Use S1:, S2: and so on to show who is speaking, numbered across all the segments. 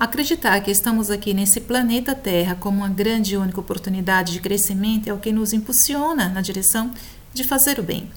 S1: Acreditar que estamos aqui nesse planeta Terra como uma grande e única oportunidade de crescimento é o que nos impulsiona na direção de fazer o bem.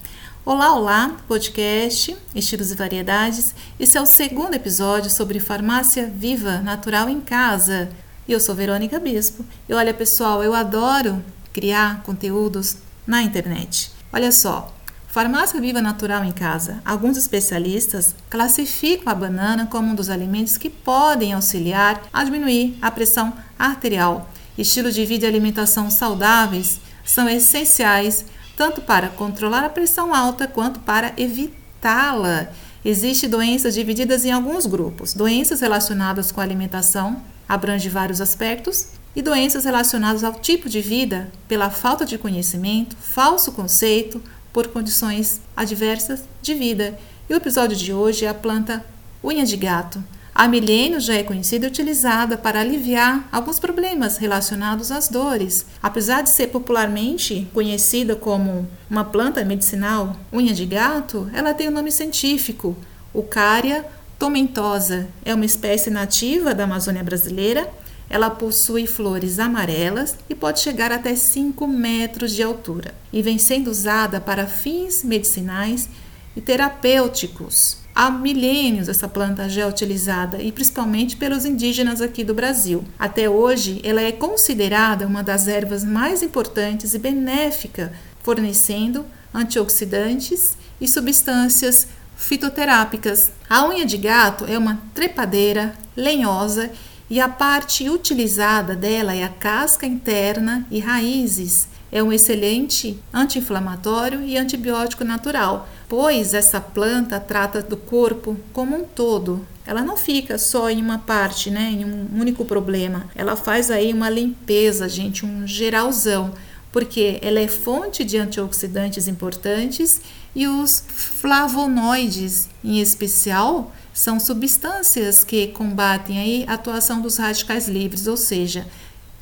S1: Olá, olá, podcast Estilos e Variedades. Esse é o segundo episódio sobre farmácia viva natural em casa. E eu sou Verônica Bispo. E olha, pessoal, eu adoro criar conteúdos na internet. Olha só, Farmácia Viva Natural em Casa. Alguns especialistas classificam a banana como um dos alimentos que podem auxiliar a diminuir a pressão arterial. Estilo de vida e alimentação saudáveis são essenciais tanto para controlar a pressão alta quanto para evitá-la. Existem doenças divididas em alguns grupos. Doenças relacionadas com a alimentação abrange vários aspectos e doenças relacionadas ao tipo de vida pela falta de conhecimento, falso conceito, por condições adversas de vida. E o episódio de hoje é a planta unha de gato. Há milênios já é conhecida e utilizada para aliviar alguns problemas relacionados às dores. Apesar de ser popularmente conhecida como uma planta medicinal, unha de gato, ela tem o um nome científico, Ucaria tomentosa. É uma espécie nativa da Amazônia brasileira ela possui flores amarelas e pode chegar até 5 metros de altura e vem sendo usada para fins medicinais e terapêuticos. Há milênios essa planta já é utilizada e principalmente pelos indígenas aqui do Brasil. Até hoje, ela é considerada uma das ervas mais importantes e benéfica, fornecendo antioxidantes e substâncias fitoterápicas. A unha de gato é uma trepadeira lenhosa e a parte utilizada dela é a casca interna e raízes. É um excelente anti-inflamatório e antibiótico natural, pois essa planta trata do corpo como um todo. Ela não fica só em uma parte, né, em um único problema. Ela faz aí uma limpeza, gente, um geralzão, porque ela é fonte de antioxidantes importantes e os flavonoides, em especial, são substâncias que combatem aí a atuação dos radicais livres, ou seja,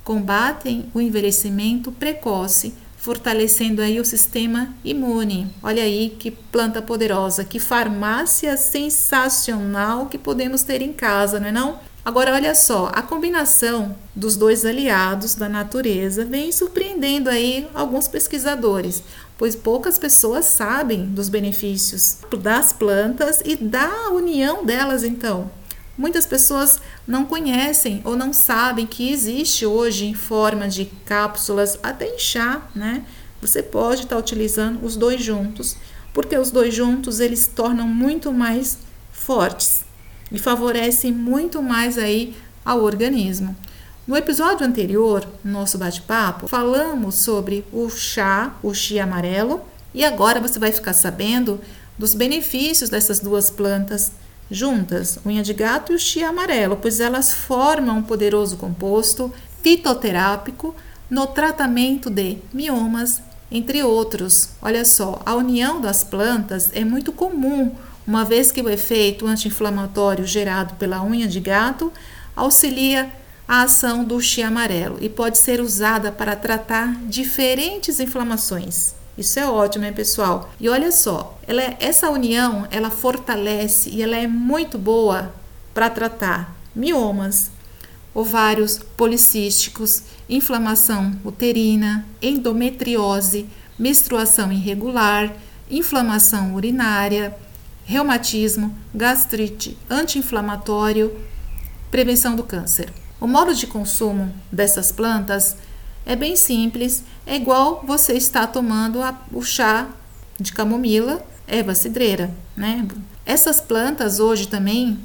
S1: combatem o envelhecimento precoce, fortalecendo aí o sistema imune. Olha aí que planta poderosa, que farmácia sensacional que podemos ter em casa, não é não? Agora olha só, a combinação dos dois aliados da natureza vem surpreendendo aí alguns pesquisadores pois poucas pessoas sabem dos benefícios das plantas e da união delas então. Muitas pessoas não conhecem ou não sabem que existe hoje em forma de cápsulas, até em chá, né? Você pode estar utilizando os dois juntos, porque os dois juntos eles tornam muito mais fortes e favorecem muito mais aí ao organismo. No episódio anterior, no nosso bate-papo, falamos sobre o chá, o chia amarelo, e agora você vai ficar sabendo dos benefícios dessas duas plantas juntas, unha de gato e o chia amarelo, pois elas formam um poderoso composto fitoterápico no tratamento de miomas, entre outros. Olha só, a união das plantas é muito comum, uma vez que o efeito anti-inflamatório gerado pela unha de gato auxilia a ação do chia amarelo e pode ser usada para tratar diferentes inflamações. Isso é ótimo, hein, pessoal? E olha só, ela é, essa união ela fortalece e ela é muito boa para tratar miomas, ovários policísticos, inflamação uterina, endometriose, menstruação irregular, inflamação urinária, reumatismo, gastrite, anti-inflamatório, prevenção do câncer. O modo de consumo dessas plantas é bem simples, é igual você está tomando a, o chá de camomila, erva cidreira, né? Essas plantas hoje também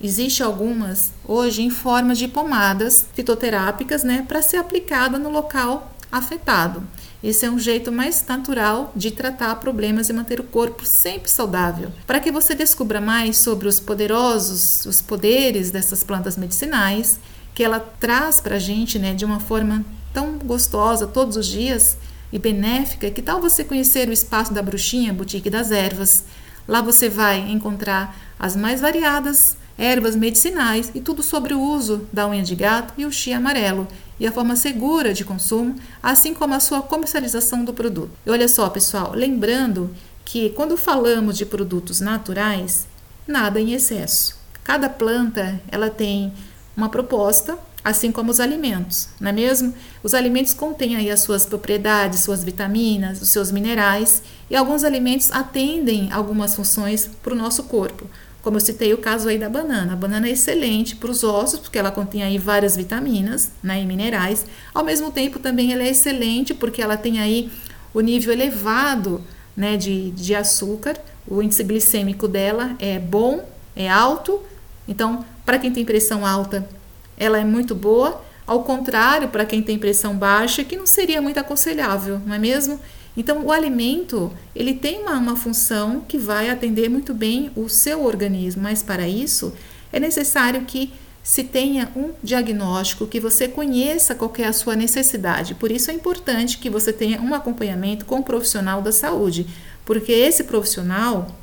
S1: existe algumas hoje em forma de pomadas fitoterápicas, né, para ser aplicada no local afetado. Esse é um jeito mais natural de tratar problemas e manter o corpo sempre saudável. Para que você descubra mais sobre os poderosos, os poderes dessas plantas medicinais, que ela traz para a gente né, de uma forma tão gostosa todos os dias e benéfica, que tal você conhecer o espaço da Bruxinha, Boutique das Ervas? Lá você vai encontrar as mais variadas ervas medicinais e tudo sobre o uso da unha de gato e o chia amarelo e a forma segura de consumo, assim como a sua comercialização do produto. E olha só, pessoal, lembrando que quando falamos de produtos naturais, nada em excesso. Cada planta ela tem uma proposta, assim como os alimentos, não é mesmo? Os alimentos contêm aí as suas propriedades, suas vitaminas, os seus minerais, e alguns alimentos atendem algumas funções para o nosso corpo. Como eu citei o caso aí da banana. A banana é excelente para os ossos, porque ela contém aí várias vitaminas né, e minerais. Ao mesmo tempo, também ela é excelente porque ela tem aí o nível elevado né, de, de açúcar. O índice glicêmico dela é bom, é alto. Então, para quem tem pressão alta, ela é muito boa. Ao contrário, para quem tem pressão baixa, que não seria muito aconselhável, não é mesmo? Então, o alimento, ele tem uma, uma função que vai atender muito bem o seu organismo, mas para isso é necessário que se tenha um diagnóstico, que você conheça qual é a sua necessidade. Por isso é importante que você tenha um acompanhamento com um profissional da saúde, porque esse profissional,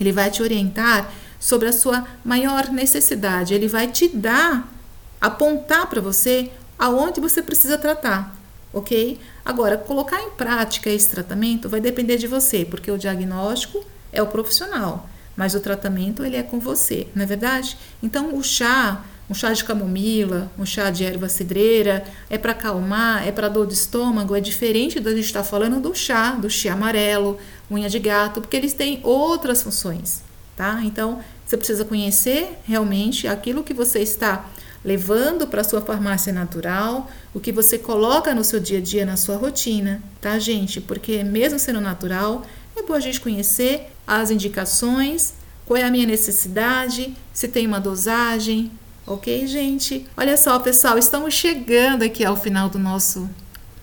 S1: ele vai te orientar sobre a sua maior necessidade, ele vai te dar, apontar para você aonde você precisa tratar ok? Agora, colocar em prática esse tratamento vai depender de você, porque o diagnóstico é o profissional, mas o tratamento ele é com você, não é verdade? Então, o chá, um chá de camomila, um chá de erva cidreira, é para acalmar, é para dor de estômago, é diferente da gente estar tá falando do chá, do chá amarelo, unha de gato, porque eles têm outras funções, tá? Então, você precisa conhecer realmente aquilo que você está levando para sua farmácia natural, o que você coloca no seu dia a dia, na sua rotina, tá, gente? Porque mesmo sendo natural, é bom a gente conhecer as indicações, qual é a minha necessidade, se tem uma dosagem, ok, gente? Olha só, pessoal, estamos chegando aqui ao final do nosso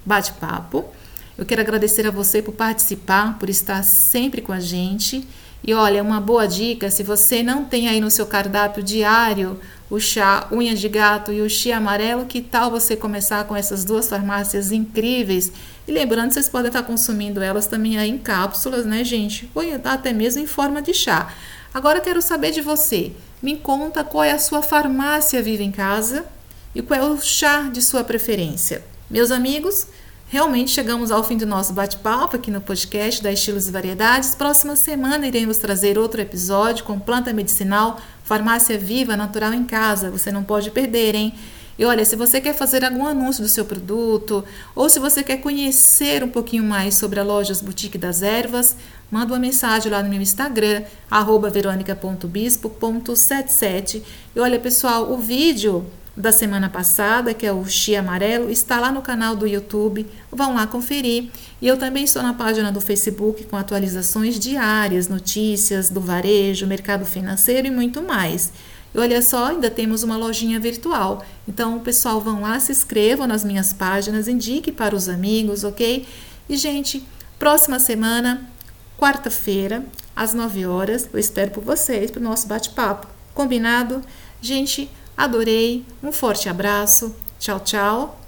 S1: bate-papo. Eu quero agradecer a você por participar, por estar sempre com a gente. E olha, uma boa dica: se você não tem aí no seu cardápio diário o chá unha de gato e o chia amarelo, que tal você começar com essas duas farmácias incríveis? E lembrando, vocês podem estar consumindo elas também aí em cápsulas, né, gente? Ou até mesmo em forma de chá. Agora quero saber de você. Me conta qual é a sua farmácia viva em casa e qual é o chá de sua preferência. Meus amigos, Realmente chegamos ao fim do nosso bate-papo aqui no podcast da Estilos e Variedades. Próxima semana iremos trazer outro episódio com planta medicinal, farmácia viva, natural em casa. Você não pode perder, hein? E olha, se você quer fazer algum anúncio do seu produto ou se você quer conhecer um pouquinho mais sobre a Lojas Boutique das Ervas, manda uma mensagem lá no meu Instagram, veronica.bispo.77. E olha, pessoal, o vídeo da semana passada, que é o Chia Amarelo, está lá no canal do YouTube. Vão lá conferir. E eu também estou na página do Facebook com atualizações diárias, notícias do varejo, mercado financeiro e muito mais. E olha só, ainda temos uma lojinha virtual. Então, pessoal, vão lá, se inscrevam nas minhas páginas, indique para os amigos, ok? E, gente, próxima semana, quarta-feira, às 9 horas, eu espero por vocês para o nosso bate-papo. Combinado? Gente, Adorei. Um forte abraço. Tchau, tchau.